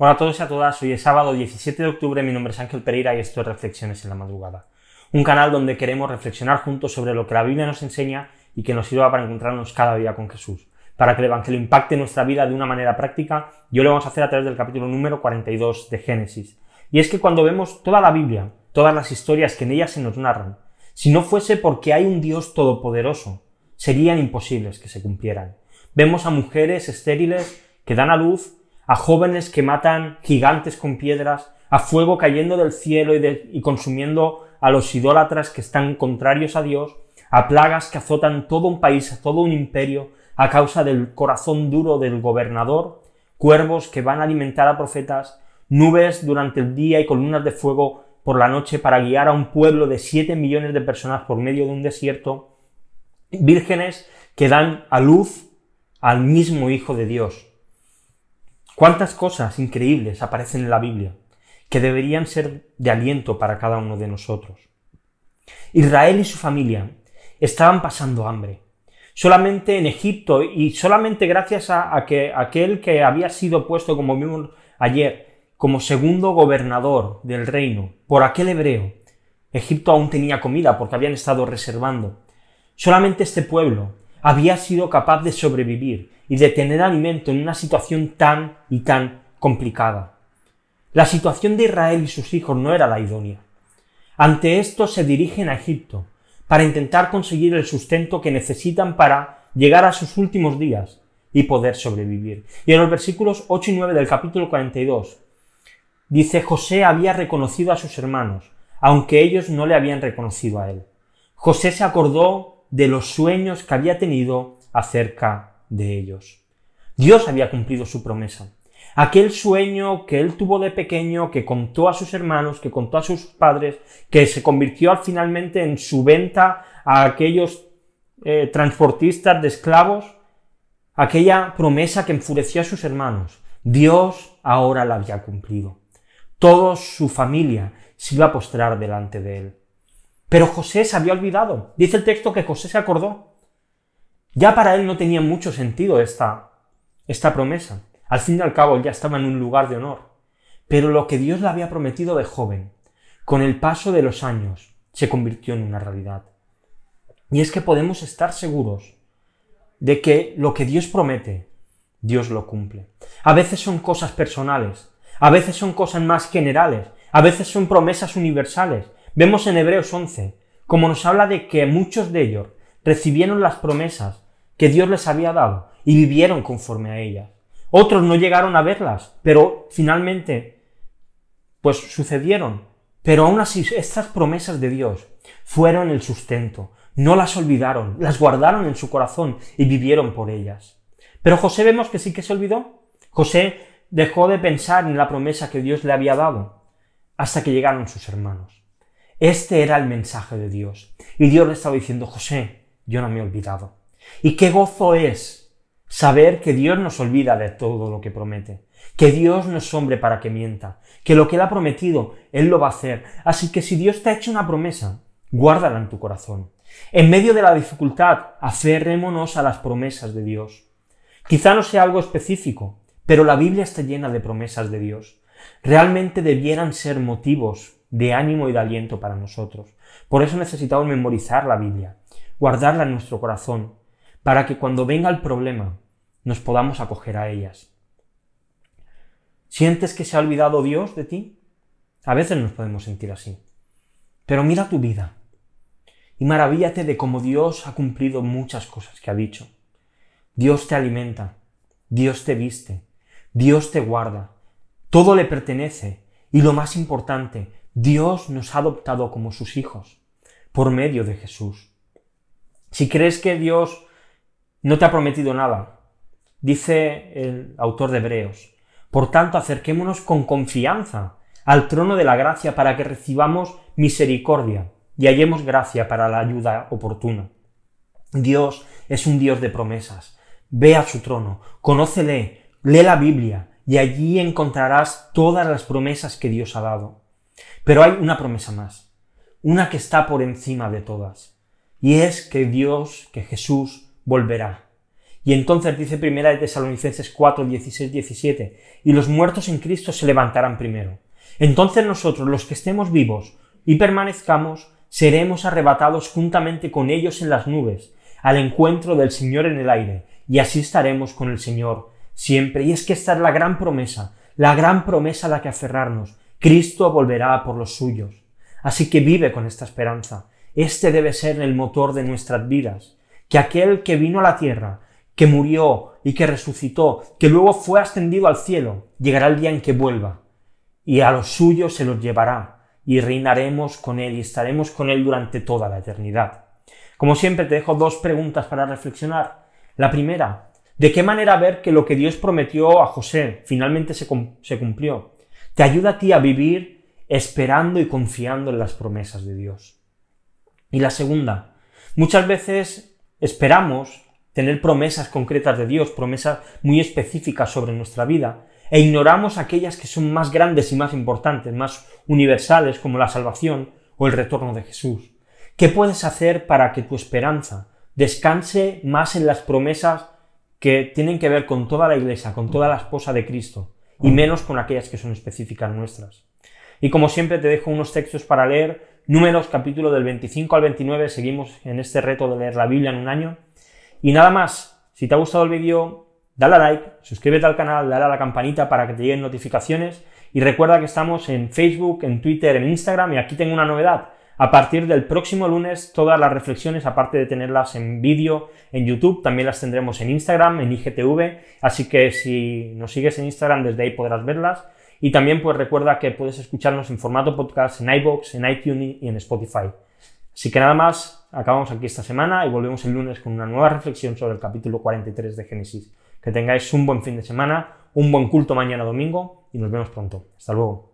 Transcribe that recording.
Hola a todos y a todas, hoy es sábado 17 de octubre, mi nombre es Ángel Pereira y esto es Reflexiones en la Madrugada. Un canal donde queremos reflexionar juntos sobre lo que la Biblia nos enseña y que nos sirva para encontrarnos cada día con Jesús. Para que el Evangelio impacte nuestra vida de una manera práctica, yo lo vamos a hacer a través del capítulo número 42 de Génesis. Y es que cuando vemos toda la Biblia, todas las historias que en ella se nos narran, si no fuese porque hay un Dios todopoderoso, serían imposibles que se cumplieran. Vemos a mujeres estériles que dan a luz a jóvenes que matan gigantes con piedras, a fuego cayendo del cielo y, consumiendo a los idólatras que están contrarios a Dios, a plagas que azotan todo un país, a todo un imperio, a causa del corazón duro del gobernador, cuervos que van a alimentar a profetas, nubes durante el día y columnas de fuego por la noche para guiar a un pueblo de siete millones de personas por medio de un desierto, vírgenes que dan a luz al mismo Hijo de Dios, Cuántas cosas increíbles aparecen en la Biblia que deberían ser de aliento para cada uno de nosotros. Israel y su familia estaban pasando hambre. Solamente en Egipto y solamente gracias a, que aquel que había sido puesto, como vimos ayer, como segundo gobernador del reino, por aquel hebreo, Egipto aún tenía comida porque habían estado reservando. Solamente este pueblo había sido capaz de sobrevivir y de tener alimento en una situación tan y tan complicada. La situación de Israel y sus hijos no era la idónea. Ante esto se dirigen a Egipto para intentar conseguir el sustento que necesitan para llegar a sus últimos días y poder sobrevivir. Y en los versículos 8 y 9 del capítulo 42 dice José había reconocido a sus hermanos, aunque ellos no le habían reconocido a él. José se acordó de los sueños que había tenido acerca de ellos. Dios había cumplido su promesa. Aquel sueño que él tuvo de pequeño, que contó a sus hermanos, que contó a sus padres, que se convirtió al finalmente en su venta a aquellos eh, transportistas de esclavos, aquella promesa que enfureció a sus hermanos, Dios ahora la había cumplido. Toda su familia se iba a postrar delante de él. Pero José se había olvidado. Dice el texto que José se acordó. Ya para él no tenía mucho sentido esta, esta promesa. Al fin y al cabo ya estaba en un lugar de honor. Pero lo que Dios le había prometido de joven, con el paso de los años, se convirtió en una realidad. Y es que podemos estar seguros de que lo que Dios promete, Dios lo cumple. A veces son cosas personales, a veces son cosas más generales, a veces son promesas universales. Vemos en Hebreos 11, como nos habla de que muchos de ellos recibieron las promesas que Dios les había dado y vivieron conforme a ellas. Otros no llegaron a verlas, pero finalmente, pues sucedieron. Pero aún así, estas promesas de Dios fueron el sustento, no las olvidaron, las guardaron en su corazón y vivieron por ellas. Pero José vemos que sí que se olvidó. José dejó de pensar en la promesa que Dios le había dado hasta que llegaron sus hermanos. Este era el mensaje de Dios. Y Dios le estaba diciendo, José, yo no me he olvidado. Y qué gozo es saber que Dios nos olvida de todo lo que promete, que Dios no es hombre para que mienta, que lo que Él ha prometido, Él lo va a hacer. Así que si Dios te ha hecho una promesa, guárdala en tu corazón. En medio de la dificultad, aferrémonos a las promesas de Dios. Quizá no sea algo específico, pero la Biblia está llena de promesas de Dios. Realmente debieran ser motivos de ánimo y de aliento para nosotros. Por eso necesitamos memorizar la Biblia, guardarla en nuestro corazón, para que cuando venga el problema nos podamos acoger a ellas. ¿Sientes que se ha olvidado Dios de ti? A veces nos podemos sentir así. Pero mira tu vida y maravíllate de cómo Dios ha cumplido muchas cosas que ha dicho. Dios te alimenta, Dios te viste, Dios te guarda, todo le pertenece y lo más importante, Dios nos ha adoptado como sus hijos por medio de Jesús. Si crees que Dios no te ha prometido nada, dice el autor de Hebreos, por tanto acerquémonos con confianza al trono de la gracia para que recibamos misericordia y hallemos gracia para la ayuda oportuna. Dios es un Dios de promesas. Ve a su trono, conócele, lee la Biblia y allí encontrarás todas las promesas que Dios ha dado. Pero hay una promesa más, una que está por encima de todas, y es que Dios, que Jesús, volverá. Y entonces dice primera de Tesalonicenses 4, 16, 17, y los muertos en Cristo se levantarán primero. Entonces nosotros, los que estemos vivos y permanezcamos, seremos arrebatados juntamente con ellos en las nubes, al encuentro del Señor en el aire, y así estaremos con el Señor siempre. Y es que esta es la gran promesa, la gran promesa a la que aferrarnos. Cristo volverá por los suyos. Así que vive con esta esperanza. Este debe ser el motor de nuestras vidas. Que aquel que vino a la tierra, que murió y que resucitó, que luego fue ascendido al cielo, llegará el día en que vuelva, y a los suyos se los llevará, y reinaremos con él y estaremos con él durante toda la eternidad. Como siempre te dejo dos preguntas para reflexionar. La primera, ¿de qué manera ver que lo que Dios prometió a José finalmente se, se cumplió? Te ayuda a ti a vivir esperando y confiando en las promesas de Dios. Y la segunda, muchas veces esperamos tener promesas concretas de Dios, promesas muy específicas sobre nuestra vida, e ignoramos aquellas que son más grandes y más importantes, más universales, como la salvación o el retorno de Jesús. ¿Qué puedes hacer para que tu esperanza descanse más en las promesas que tienen que ver con toda la iglesia, con toda la esposa de Cristo, y menos con aquellas que son específicas nuestras? Y como siempre te dejo unos textos para leer, números capítulo del 25 al 29, seguimos en este reto de leer la Biblia en un año, y nada más, si te ha gustado el vídeo, dale a like, suscríbete al canal, dale a la campanita para que te lleguen notificaciones. Y recuerda que estamos en Facebook, en Twitter, en Instagram. Y aquí tengo una novedad. A partir del próximo lunes, todas las reflexiones, aparte de tenerlas en vídeo en YouTube, también las tendremos en Instagram, en IGTV, así que si nos sigues en Instagram, desde ahí podrás verlas. Y también pues recuerda que puedes escucharnos en formato podcast en iBox, en iTunes y en Spotify. Así que nada más, acabamos aquí esta semana y volvemos el lunes con una nueva reflexión sobre el capítulo 43 de Génesis. Que tengáis un buen fin de semana, un buen culto mañana domingo y nos vemos pronto. Hasta luego.